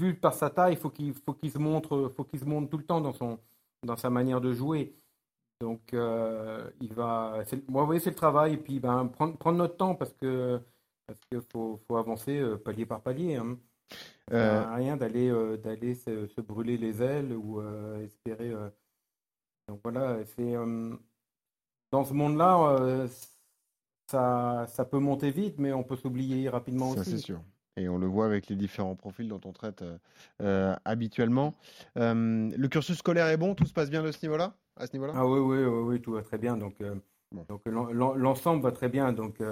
vu par sa taille, il faut qu'il faut qu'il se montre, faut qu'il se montre tout le temps dans son dans sa manière de jouer. Donc, euh, il va. Moi, vous voyez, c'est le travail. Et puis, ben, prendre, prendre notre temps parce que parce faut, faut avancer euh, palier par palier. Hein. Euh, rien d'aller d'aller se, se brûler les ailes ou espérer. Donc voilà, c'est dans ce monde-là, ça, ça peut monter vite, mais on peut s'oublier rapidement Ça, aussi. c'est sûr. Et on le voit avec les différents profils dont on traite euh, euh, habituellement. Euh, le cursus scolaire est bon, tout se passe bien de ce niveau-là À ce niveau-là? Ah oui, oui, oui, oui, tout va très bien. Donc, euh, Bon. donc l'en- l'en- l'ensemble va très bien. Donc,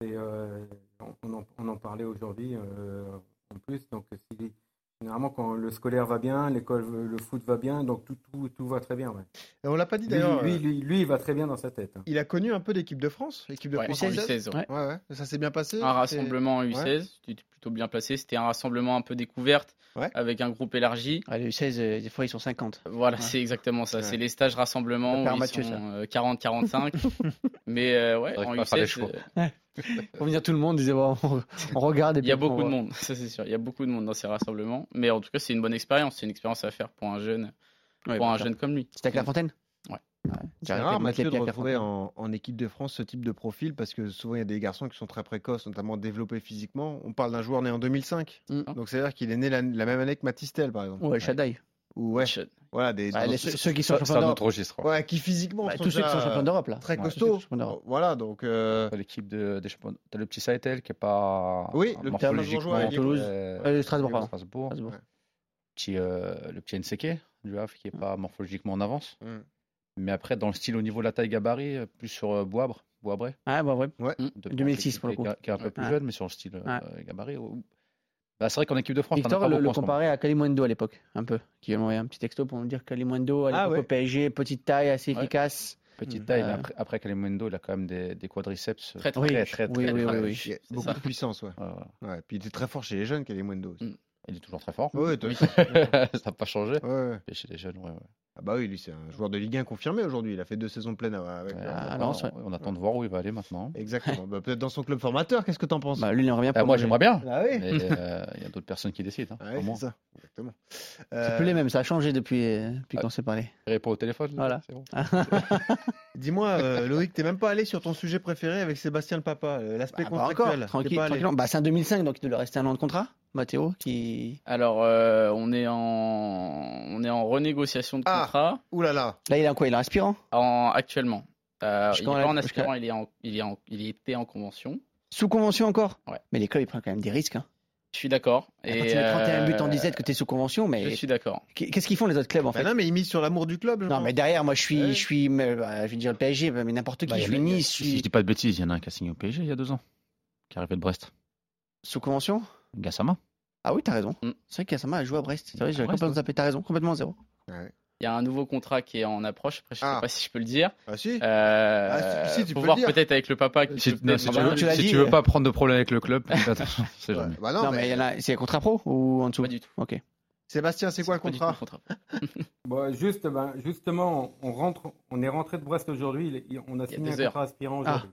on, en, on en parlait aujourd'hui en plus. Donc, si, généralement, quand le scolaire va bien, l'école, le foot va bien, donc tout, tout, tout va très bien. ouais. Et on l'a pas dit d'ailleurs. lui, euh, lui, lui, il va très bien dans sa tête. hein. Il a connu un peu l'équipe de France, l'équipe de Ouais, France en française. U16, ouais. Ouais, ouais. Ça s'est bien passé. Un rassemblement en U16, tu étais plutôt bien placé. C'était un rassemblement un peu découverte Ouais. avec un groupe élargi. Ah, les U16, euh, des fois, ils sont 50. Voilà, Ouais. c'est exactement ça. Ouais. C'est les stages rassemblement où ils Mathieu, sont ça. euh, 40-45. *laughs* Mais euh, ouais, en pas faire les U16, choix. euh, *laughs* Pour venir tout le monde, disait, bon, on, on regarde et il y a puis on beaucoup de monde, ça c'est sûr. Il y a beaucoup de monde dans ces rassemblements. Mais en tout cas, c'est une bonne expérience. C'est une expérience à faire pour un jeune, Ouais, pour un bien sûr. jeune comme lui. C'était avec La Fontaine Ouais. C'est rare, Mathieu, de à retrouver Clairefontaine. en, en équipe de France ce type de profil parce que souvent il y a des garçons qui sont très précoces, notamment développés physiquement. On parle d'un joueur né en 2005, Mm. donc c'est-à-dire qu'il est né la, la même année que Matistel, par exemple. Ouais, Shaddai. Ou ouais, voilà, des, Bah, dans- les- ceux, ceux qui sont champions un d'Europe. autre registre. ouais, qui physiquement Bah, sont tous ceux qui sont champions d'Europe, là. très Ouais, costauds. Voilà, donc euh, T'as L'équipe de, des champions. T'as le petit Saetel qui est pas. Oui, le petit est- Toulouse. euh, Euh, Strasbourg, pardon. Strasbourg. Strasbourg. Ouais. Petit, euh, le petit Nseke du Havre qui est pas morphologiquement en avance. Mm. Mais après, dans le style au niveau de la taille gabarit, euh, plus sur Boabre, Boabré. Ah, bah, ouais. de- 2006 qui- pour le coup. Qui est un peu plus Ouais. jeune, mais sur le style Ouais. gabarit. Bah, c'est vrai qu'en équipe de France, Victor pas le, le comparait à Kalimundo à l'époque, un peu. Qui lui a envoyé un petit texto pour nous dire que Kalimundo, à Ah l'époque ouais. au PSG, petite taille, assez Ouais. efficace. Petite taille, mais Euh, après, après Kalimundo, il a quand même des, des quadriceps Très, très, Oui, très, très, oui, très, oui, très- oui, oui. beaucoup ça. de puissance, ouais. Ouais. Puis il était très fort chez les jeunes, Kalimundo aussi. Mm. Il est toujours très fort. Oui. *laughs* ça n'a pas changé. Et chez les jeunes, ouais, ouais. Ah bah oui, lui c'est un joueur de Ligue 1 confirmé aujourd'hui. Il a fait deux saisons pleines avec. Ouais, euh, Ah, on, Lens, attend, on attend de voir où il va aller maintenant. Exactement. Bah, Peut-être dans son club formateur. Qu'est-ce que t'en penses? Bah, lui, il aimerait bien Ah, moi, j'aimerais bien. Ah oui. Euh, il y a d'autres personnes qui décident. Hein, pas moi. c'est ça. Exactement. C'est Euh, plus les mêmes, ça a changé depuis, euh, depuis Ah. qu'on s'est parlé. Il répond au téléphone. là, Voilà. c'est bon. *laughs* Dis-moi, euh, Loïc, t'es même pas allé sur ton sujet préféré avec Sébastien le Papa, euh, l'aspect Bah, contractuel. Tranquille. Bah, c'est un 2005, donc il doit rester un an de contrat. Mathéo, qui. Alors, euh, on est en on est en renégociation de Ah. Contrat Ouh là là. Là, il est en quoi? Il est en aspirant en actuellement. Euh, il est pas en aspirant, il est en, il est en, il était en convention. Sous convention encore? Ouais. Mais les clubs, ils prennent quand même des risques. Hein. Je suis d'accord. Quand tu mets 31 buts en 17, que tu es sous convention, Je mais suis d'accord. qu'est-ce qu'ils font les autres clubs en Bah fait? non, mais il mise sur l'amour du club. je Non, mais derrière, moi, je suis, Ouais. je suis, mais, bah, je vais dire le PSG, mais n'importe qui. Bah, je suis Nice, je Si suis je dis pas de bêtises, il y en a un qui a signé au PSG il y a deux ans, qui est arrivé de Brest. sous convention? Gassama. Ah oui, t'as raison. Mm. C'est vrai qu'Assama a joué à Brest. C'est vrai, j'avais complètement zappé. T'as raison, complètement zéro. Il y a un nouveau contrat qui est en approche. Après, je sais Ah. pas si je peux le dire. Ah si. Euh, Ah, si, si, tu peux voir peut-être avec le papa. Qui Si, peut non, si tu veux, tu si dit, tu veux euh. pas prendre de problème avec le club, *laughs* fais attention, c'est Ouais. jamais. Bah Non, non, mais mais il y en a. C'est contrat pro ou en dessous Pas du tout. Ok. Sébastien, c'est quoi le tout contrat *laughs* *laughs* Bon, juste, ben, justement, on rentre, on est rentré de Brest aujourd'hui. On a signé un heures. contrat aspirant aujourd'hui.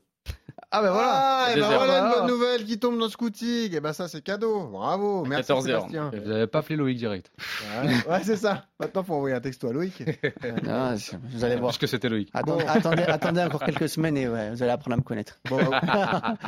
Ah ben voilà. Ah, et ben voilà une bonne nouvelle qui tombe dans Scouting. Et ben ça, c'est cadeau. Bravo. Merci 14 heures. Sébastien. Vous n'avez pas appelé Loïc direct. Ouais, ouais, c'est ça. Maintenant, faut envoyer un texto à Loïc. Non, *laughs* c'est- vous allez voir. Parce que c'était Loïc. Attendez, attendez, *laughs* attendez encore quelques semaines et ouais, vous allez apprendre à me connaître. Bon,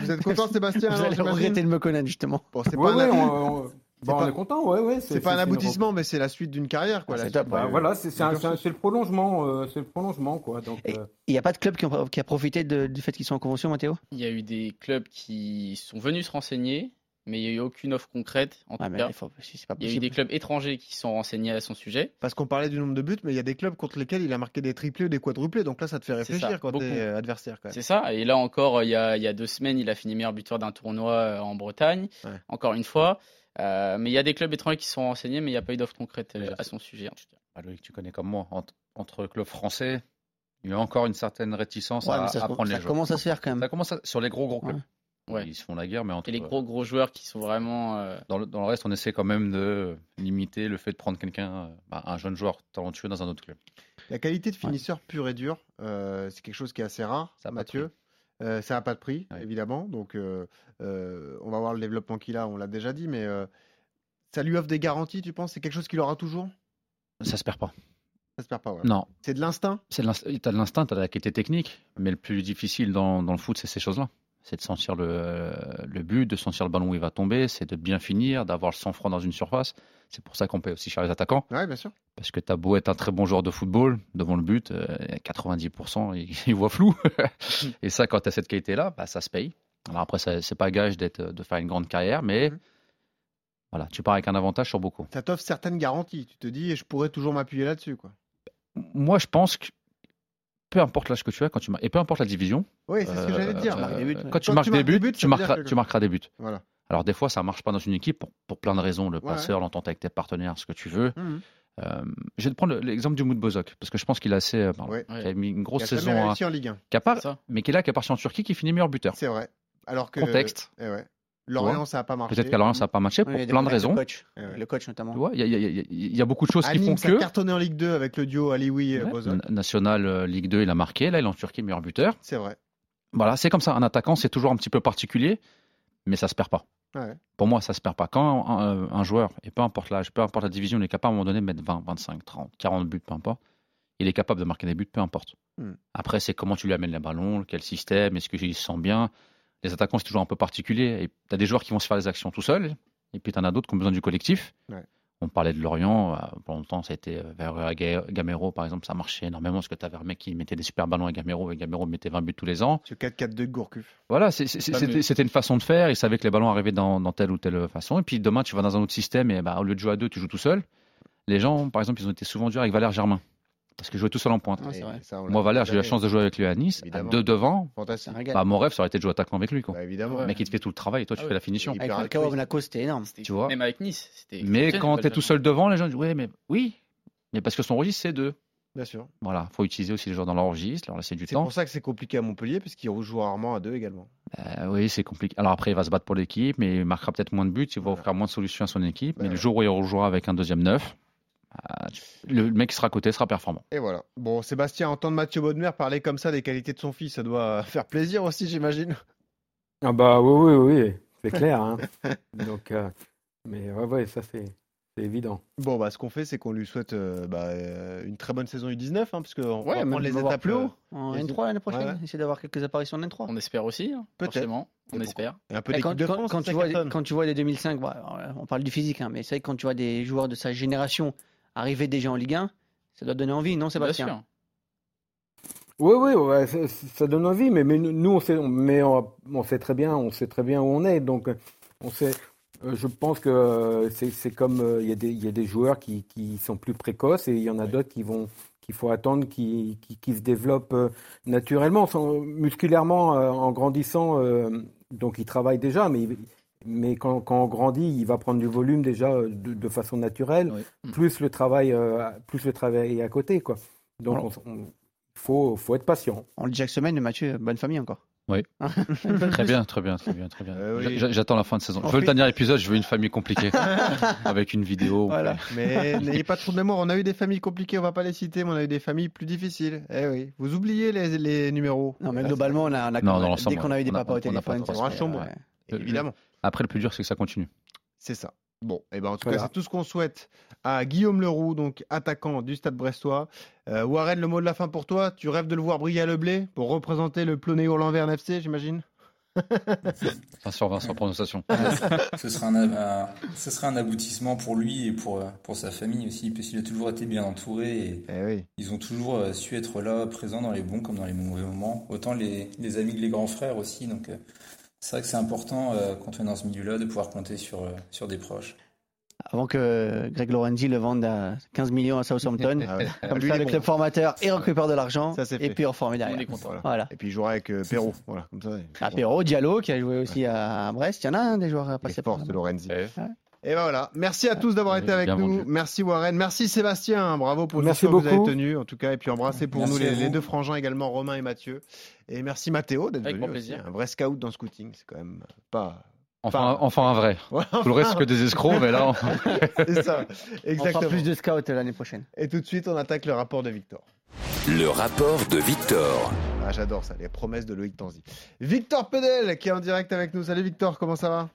vous êtes content, *laughs* Sébastien vous alors, allez regretter de me connaître justement. Bon, c'est Ouais, pas, ouais, bon, pas- on est content, ouais, ouais. c'est pas un une aboutissement, mais c'est la suite d'une carrière, quoi. Ah, c'est Bah, voilà, c'est le prolongement, euh, c'est le prolongement, quoi. Donc, Et- euh, Il n'y a pas de club qui, ont- qui a profité de- du fait qu'ils sont en convention, Mathéo? Il y a eu des clubs qui sont venus se renseigner, mais il n'y a eu aucune offre concrète. En Ah, tout cas, il faut- si c'est pas il y a eu des clubs étrangers qui sont renseignés à son sujet. Parce qu'on parlait du nombre de buts, mais il y a des clubs contre lesquels il a marqué des triplés ou des quadruplés. Donc là, ça te fait réfléchir quand t'es adversaire. C'est ça. Et là encore, il y a, il y a deux semaines, il a fini meilleur buteur d'un tournoi euh, en Bretagne. Ouais. Encore une fois. Euh, mais il y a des clubs étrangers qui sont renseignés, mais il n'y a pas eu d'offre concrète euh, à son sujet. en tout cas. Ah, Loïc, tu connais comme moi. Entre, entre clubs français, il y a encore une certaine réticence Ouais, à, ça, à prendre ça les joueurs. commence à se faire quand même. Ça commence à- sur les gros gros clubs. Ouais. Ils se font la guerre, mais entre Et les gros gros joueurs qui sont vraiment. euh, dans, le, dans le reste, on essaie quand même de limiter le fait de prendre quelqu'un, euh, bah, un jeune joueur talentueux dans un autre club. La qualité de finisseur pur et dur, euh, c'est quelque chose qui est assez rare, Ça Mathieu. Euh, ça n'a pas de prix, Ouais. évidemment. Donc, euh, euh, on va voir le développement qu'il a, on l'a déjà dit, mais ça lui offre des garanties, tu penses? C'est quelque chose qu'il aura toujours? Ça se perd pas. Ça se perd pas. Non, C'est de l'instinct? c'est de l'inst- t'as de l'instinct, t'as la qualité technique, mais le plus difficile dans, dans le foot, c'est ces choses-là. C'est de sentir le, le but, de sentir le ballon où il va tomber, c'est de bien finir, d'avoir le sang-froid dans une surface. C'est pour ça qu'on paye aussi cher les attaquants, Ouais, bien sûr. parce que t'as beau être un très bon joueur de football, devant le but, euh, 90%, il, *laughs* il voit flou. *laughs* Et ça, quand t'as cette qualité-là, bah, ça se paye. Alors après, c'est pas gage d'être, de faire une grande carrière, mais Mhm. voilà, tu pars avec un avantage sur beaucoup. Ça t'offre certaines garanties. Tu te dis, je pourrais toujours m'appuyer là-dessus. quoi. Moi, je pense que peu importe l'âge que tu as, quand tu mar- et peu importe la division, Oui, c'est ce que j'allais dire. euh, marques des buts, quand tu Quand marques tu des marques des buts, buts, tu, marqueras, tu marqueras des buts. Voilà. Alors des fois, ça marche pas dans une équipe pour, pour plein de raisons, le Ouais, passeur, l'entente avec tes partenaires, ce que tu veux. Mhm. Euh, je vais te prendre le- l'exemple du Moud Bozok, parce que je pense qu'il a assez, euh, pardon, Ouais. qui a mis une grosse a saison, à, réussi en Ligue 1. qui a pas- mais qui est là, qui est parti en Turquie, qui finit meilleur buteur. C'est vrai. Alors que. Contexte. Eh ouais. Lorient, ça n'a pas marché. Peut-être qu'à Lorient, ça n'a pas matché pour Oui, plein de raisons. coach. Ouais. Le coach notamment. Tu vois, il y, a- y y beaucoup de choses qui font Nîmes, ça a que cartonné en Ligue 2 avec le duo Alioui Ouais, Bozok. National euh, Ligue 2, il a marqué. Là, il est en Turquie, meilleur buteur. C'est vrai. Voilà, c'est comme ça. Un attaquant, c'est toujours un petit peu particulier, mais ça se perd pas. Ouais. Pour moi, ça se perd pas. Quand un, un joueur, et peu importe l'âge, peu importe la division, il est capable à un moment donné de mettre 20, 25, 30, 40 buts, peu importe, il est capable de marquer des buts, peu importe. Hmm. Après, c'est comment tu lui amènes les ballons, quel système, est-ce qu'il se sent bien? Les attaquants, c'est toujours un peu particulier. Et tu as des joueurs qui vont se faire les actions tout seuls, et puis tu en as d'autres qui ont besoin du collectif. Ouais. On parlait de Lorient, euh, pendant longtemps, ça a été euh, vers euh, Ga- Gamero, par exemple, ça marchait énormément parce que tu avais un mec qui mettait des super ballons à Gamero, et Gamero mettait 20 buts tous les ans. Ce 4-4-2 de Gourcuff. Voilà, c'était une façon de faire. Ils savaient que les ballons arrivaient dans, dans telle ou telle façon. Et puis demain, tu vas dans un autre système et bah, au lieu de jouer à deux, tu joues tout seul. Les gens, par exemple, ils ont été souvent durs avec Valère Germain. Parce que je jouais tout seul en pointe. C'est vrai. ça, Moi, Valère, j'ai eu la chance de jouer avec lui à Nice. À deux devant, C'est Fantastique. bah, mon rêve, ça aurait été de jouer attaquant avec lui. Quoi. Bah, évidemment. Le mec, il te fait tout le travail et toi, tu Ah fais la finition. Avec à altruiste. Monaco, c'était énorme. Tu vois. Même avec Nice. c'était Mais quand tu es tout seul devant, les gens disent Ouais, mais oui. Mais parce que son registre, c'est deux. Bien sûr. Voilà, faut utiliser aussi les joueurs dans leur registre, leur laisser du C'est temps. pour ça que c'est compliqué à Montpellier, puisqu'il joue rarement à deux également. Euh, oui, c'est compliqué. Alors après, il va se battre pour l'équipe, mais il marquera peut-être moins de buts, il va offrir moins de solutions à son équipe. Bah mais le ouais. jour où il rejouera avec un deuxième neuf, le mec qui sera à côté sera performant. Et voilà. Bon, Sébastien, entendre Mathieu Baudemer parler comme ça des qualités de son fils, ça doit *laughs* faire plaisir aussi, j'imagine. Ah bah oui, oui, oui, c'est clair. hein. *laughs* Donc, euh, mais ouais, ouais, ça c'est c'est évident. Bon, bah, ce qu'on fait, c'est qu'on lui souhaite euh, bah, euh, une très bonne saison U19, hein, parce qu'on Ouais, va prendre les étapes plus haut. En les- N3 l'année prochaine. Essayer d'avoir quelques apparitions en N3. On espère aussi, hein, Peut-être. On espère. et un peu quand, de quand- France. quand ça tu vois, quand tu vois les 2005, bah, on parle du physique, hein, mais c'est vrai que quand tu vois des joueurs de sa génération arriver déjà en Ligue 1, ça doit donner envie, non Bien Sébastien? sûr. Oui, oui, ouais, ça, ça donne envie, mais, mais nous, on sait, mais on, on sait très bien, on sait très bien où on est. Donc, on sait. euh, Je pense que euh, c'est comme euh, il y, a des- il y a des joueurs qui, qui sont plus précoces et il y en a d'autres qui vont qu'il faut attendre qui, qui, qui se développent euh, naturellement, musculairement euh, en grandissant. euh, donc, il travaille déjà, mais mais quand, quand on grandit, il va prendre du volume déjà euh, de, de façon naturelle, Oui. plus le travail, euh, plus le travail à côté, quoi. Donc, on- faut, faut être patient. On le dit chaque semaine, Mathieu, bonne famille encore. Oui. *laughs* Hein Très bien, très bien, très bien, très bien. Euh, oui. J'attends la fin de saison. On Je veux le dernier épisode, je veux une famille compliquée. *laughs* avec une vidéo. Voilà. Mais *laughs* n'ayez pas trop de mémoire. On a eu des familles compliquées, on va pas les citer, mais on a eu des familles plus difficiles. Eh oui. Vous oubliez les, les numéros. Non, mais globalement, on a, on a- Non, dans l'ensemble, dès qu'on a eu des papas au on a téléphone, pas ça trop se fait, chambre. c'est- Évidemment. Après, le plus dur, c'est que ça continue. C'est ça. Bon, et ben en tout Voilà. cas, c'est tout ce qu'on souhaite à Guillaume Leroux, donc attaquant du Stade Brestois. Euh, Warren, le mot de la fin pour toi. Tu rêves de le voir briller à Le Blé pour représenter le Plonéo l'envers FC, j'imagine? 20 sur 20 sans prononciation. Ce sera un, un- ce sera un aboutissement pour lui et pour, euh, pour sa famille aussi, parce qu'il a toujours été bien entouré et Eh oui. ils ont toujours euh, su être là, présents dans les bons comme dans les mauvais moments. Autant les, les amis que les grands frères aussi. Donc, euh, c'est vrai que c'est important euh, quand on est dans ce milieu-là de pouvoir compter sur, euh, sur des proches. Avant que Greg Lorenzi le vende à 15 millions à Southampton. *laughs* Ah ouais. Comme Lui, ça, il est le bon. club formateur et récupère de l'argent et fait. puis reformé On derrière. est content. Voilà. Voilà. Et puis il jouera avec euh, Perrault. Voilà, comme ça. Ah, Perrault, Diallo qui a joué aussi à Brest. Il y en a un des joueurs à passer par forces de Lorenzi. Et ben voilà. Merci à tous d'avoir été avec nous. vendu. Merci Warren. Merci Sébastien. Bravo pour le Merci choix que vous avez tenu. En tout cas, et puis embrassez pour Merci nous les, deux frangins également, Romain et Mathieu. Et merci Mathéo d'être Avec venu. aussi. plaisir. Un vrai scout dans le scouting. C'est quand même pas. Enfin, enfin un vrai. *laughs* Ouais, Tout le reste, c'est que des escrocs, mais là, on- *laughs* c'est ça. On fera Exactement. plus de scouts l'année prochaine. Et tout de suite, on attaque le rapport de Victor. Le rapport de Victor. Ah, j'adore ça, les promesses de Loïc Tanzi. Victor Pedel qui est en direct avec nous. Salut Victor, comment ça va?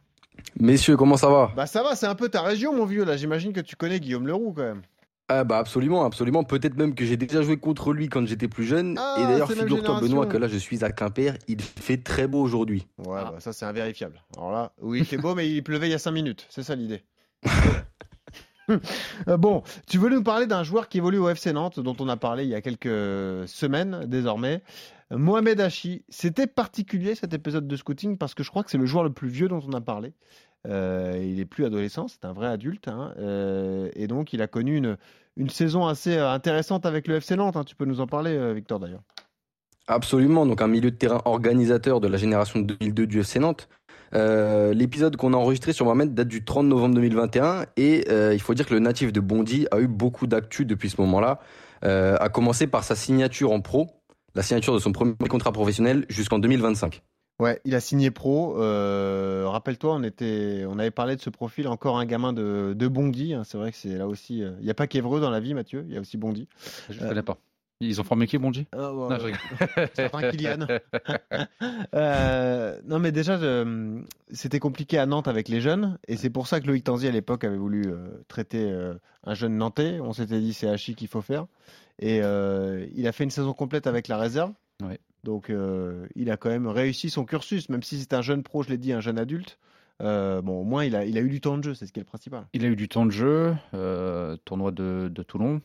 Messieurs, comment ça va Bah ça va, c'est un peu ta région mon vieux là. J'imagine que tu connais Guillaume Leroux quand même. Ah bah absolument, absolument. Peut-être même que j'ai déjà joué contre lui quand j'étais plus jeune. Ah, et d'ailleurs, figure-toi Benoît que là je suis à Quimper, il fait très beau aujourd'hui. Ouais, Ah. bah, ça c'est invérifiable. Alors là, oui, il fait beau, *laughs* mais il pleuvait il y a 5 minutes. C'est ça l'idée. *laughs* Euh, bon, tu voulais nous parler d'un joueur qui évolue au FC Nantes, dont on a parlé il y a quelques semaines désormais. Mohamed Hachi. C'était particulier cet épisode de scouting parce que je crois que c'est le joueur le plus vieux dont on a parlé. Euh, il est plus adolescent, c'est un vrai adulte. hein. Euh, et donc, il a connu une, saison assez euh, intéressante avec le FC Nantes. hein. Tu peux nous en parler, Victor, d'ailleurs. Absolument, donc un milieu de terrain organisateur de la génération de 2002 du FC Nantes. L'épisode qu'on a enregistré sur Mohamed date du 30 novembre 2021 et il faut dire que le natif de Bondy a eu beaucoup d'actu depuis ce moment-là, à commencer par sa signature en pro, la signature de son premier contrat professionnel jusqu'en 2025. Ouais, il a signé pro. Euh, Rappelle-toi, on était, on avait parlé de ce profil, encore un gamin de, de Bondy. hein. C'est vrai que c'est là aussi. euh, Il n'y a pas qu'Evreux dans la vie, Mathieu. Il y a aussi Bondy. Je ne Euh, connais pas. Ils ont formé qui, Bonji? Ah, ouais, Non, je ouais. *laughs* Certain Kylian. *laughs* Euh, non, mais déjà, je- c'était compliqué à Nantes avec les jeunes, et c'est pour ça que Loïc Tanzi à l'époque avait voulu euh, traiter euh, un jeune Nantais. On s'était dit c'est Hachi qu'il faut faire, et euh, il a fait une saison complète avec la réserve. Ouais. Donc, euh, il a quand même réussi son cursus, même si c'est un jeune pro, je l'ai dit, un jeune adulte. Euh, bon, au moins, il a, il a eu du temps de jeu, c'est ce qui est le principal. Il a eu du temps de jeu, euh, tournoi de, de Toulon.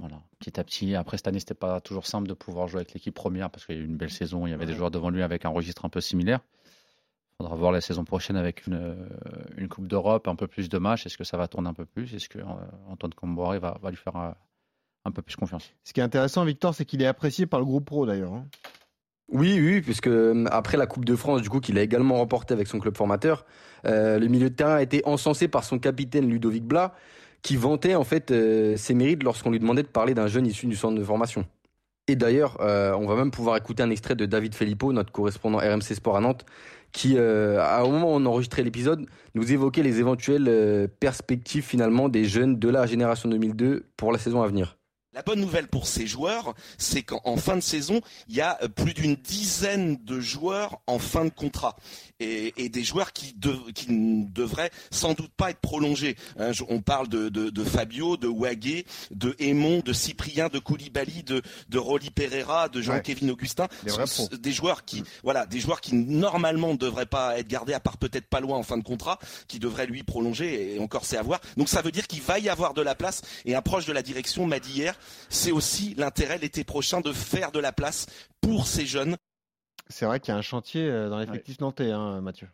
Voilà, petit à petit. Après, cette année, c'était pas toujours simple de pouvoir jouer avec l'équipe première parce qu'il y a eu une belle saison. Il y avait des joueurs devant lui avec un registre un peu similaire. Il faudra voir la saison prochaine avec une, une Coupe d'Europe, un peu plus de matchs. Est-ce que ça va tourner un peu plus? Est-ce que euh, Antoine Comboiré va, va lui faire euh, un peu plus confiance? Ce qui est intéressant, Victor, c'est qu'il est apprécié par le groupe pro d'ailleurs. hein. Oui, oui, puisque euh, après la Coupe de France, du coup, qu'il a également remporté avec son club formateur, euh, le milieu de terrain a été encensé par son capitaine Ludovic Blas, qui vantait en fait euh, ses mérites lorsqu'on lui demandait de parler d'un jeune issu du centre de formation. Et d'ailleurs, euh, on va même pouvoir écouter un extrait de David Filippo, notre correspondant RMC Sport à Nantes, qui, euh, à- au moment où on enregistrait l'épisode, nous évoquait les éventuelles perspectives finalement des jeunes de la génération 2002 pour la saison à venir. La bonne nouvelle pour ces joueurs, c'est qu'en en fin de saison, il y a euh, plus d'une dizaine de joueurs en fin de contrat et, et des joueurs qui, de- qui ne devraient sans doute pas être prolongés. Hein, on parle de, de- de Fabio, de Wagué, de Aymon, de Cyprien, de Koulibaly, de, de Rolly Pereira, de Jean-Kévin Augustin. Des des joueurs qui, voilà, des joueurs qui normalement ne devraient pas être gardés, à part peut-être pas loin en fin de contrat, qui devraient lui prolonger et encore c'est à voir. Donc ça veut dire qu'il va y avoir de la place et un proche de la direction m'a dit hier, c'est aussi l'intérêt l'été prochain de faire de la place pour ces jeunes. C'est vrai qu'il y a un chantier euh, dans l'effectif nantais, hein, Mathieu.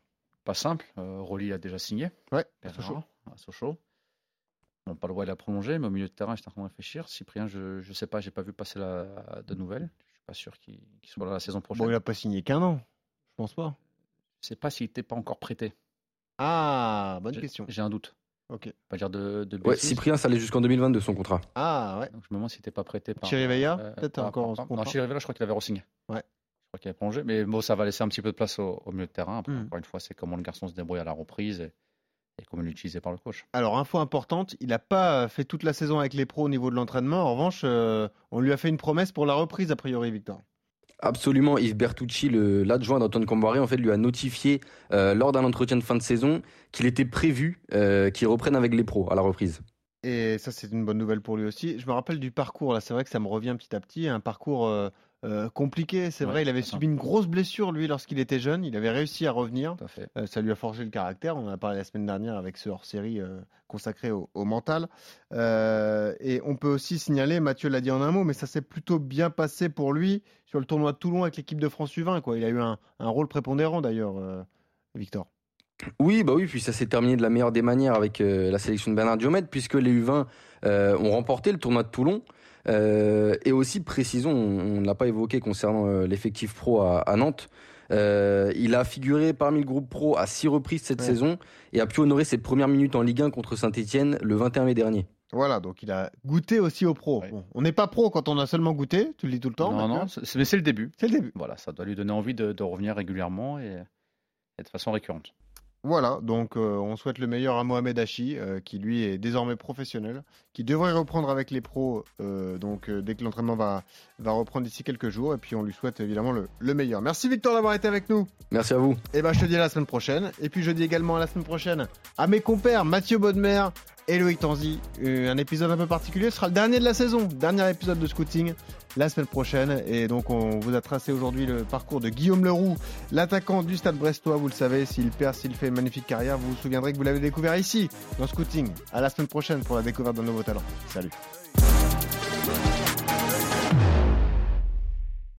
Pas simple. Euh, Rolly a déjà signé. Ouais, à Sochaux. à Sochaux. Bon, pas le droit, il a prolongé, mais au milieu de terrain, j'étais en train de réfléchir. Cyprien, je ne sais pas, j'ai pas vu passer la, de nouvelles. Je suis pas sûr qu'il qu'il soit là la saison prochaine. Bon, il n'a pas signé qu'un an. Je pense pas. Je sais pas s'il n'était pas encore prêté. Ah, bonne question. J'ai un doute. Ok. Pas dire de, de Ouais. Cyprien, ça allait jusqu'en 2022 son contrat. Ah, ouais. Donc, je me demande s'il n'était pas prêté par. Chirivella, euh, peut-être par- encore par- en Non, contrat Chirivella, je crois qu'il avait re-signé. Ouais. Je crois qu'il avait prolongé. Mais bon, ça va laisser un petit peu de place au, au milieu de terrain. Après, Hmm. encore une fois, c'est comment le garçon se débrouille à la reprise et, et comment il est utilisé par le coach. Alors, info importante, il n'a pas fait toute la saison avec les pros au niveau de l'entraînement. En revanche, euh, on lui a fait une promesse pour la reprise, a priori, Victor. Absolument, Yves Bertucci, l'adjoint d'Antoine Comboiré, en fait, lui a notifié euh, lors d'un entretien de fin de saison qu'il était prévu euh, qu'il reprenne avec les pros à la reprise. Et ça, c'est une bonne nouvelle pour lui aussi. Je me rappelle du parcours, là, c'est vrai que ça me revient petit à petit. Un parcours euh, compliqué, c'est Ouais, vrai. Il avait subi une grosse blessure, lui, lorsqu'il était jeune. Il avait réussi à revenir. Tout à fait. Euh, ça lui a forgé le caractère. On en a parlé la semaine dernière avec ce hors-série euh, consacré au, au mental. Euh, et on peut aussi signaler, Mathieu l'a dit en un mot, mais ça s'est plutôt bien passé pour lui sur le tournoi de Toulon avec l'équipe de France U20. Quoi. Il a eu un, un rôle prépondérant d'ailleurs, euh, Victor. Oui, bah oui, puis ça s'est terminé de la meilleure des manières avec euh, la sélection de Bernard Diomède, puisque les U20 euh, ont remporté le tournoi de Toulon. Euh, et aussi, précisons, on ne l'a pas évoqué concernant euh, l'effectif pro à, à Nantes. Euh, il a figuré parmi le groupe pro à six reprises cette Ouais. saison et a pu honorer ses premières minutes en Ligue 1 contre Saint-Etienne le 21 mai dernier. Voilà, donc il a goûté aussi au pro. Ouais. Bon, on n'est pas pro quand on a seulement goûté, tu le dis tout le temps. non, non, c'est- mais c'est le début. C'est le début. Voilà, ça doit lui donner envie de, de revenir régulièrement et, et de façon récurrente. Voilà, donc euh, on souhaite le meilleur à Mohamed Hachi, euh, qui lui est désormais professionnel, qui devrait reprendre avec les pros euh, donc dès que l'entraînement va, va reprendre d'ici quelques jours, et puis on lui souhaite évidemment le, le meilleur. Merci Victor d'avoir été avec nous. Merci à vous. Et ben je te dis à la semaine prochaine, et puis je dis également à la semaine prochaine à mes compères Mathieu Bodmer, et Loïc Tanzi. Euh, Un épisode un peu particulier, ce sera le dernier de la saison, dernier épisode de Scouting la semaine prochaine. Et donc on vous a tracé aujourd'hui le parcours de Guillaume Leroux, l'attaquant du Stade Brestois. Vous le savez, s'il perd, s'il fait une magnifique carrière, vous vous souviendrez que vous l'avez découvert ici, dans Scouting. À la semaine prochaine pour la découverte d'un nouveau talent. Salut.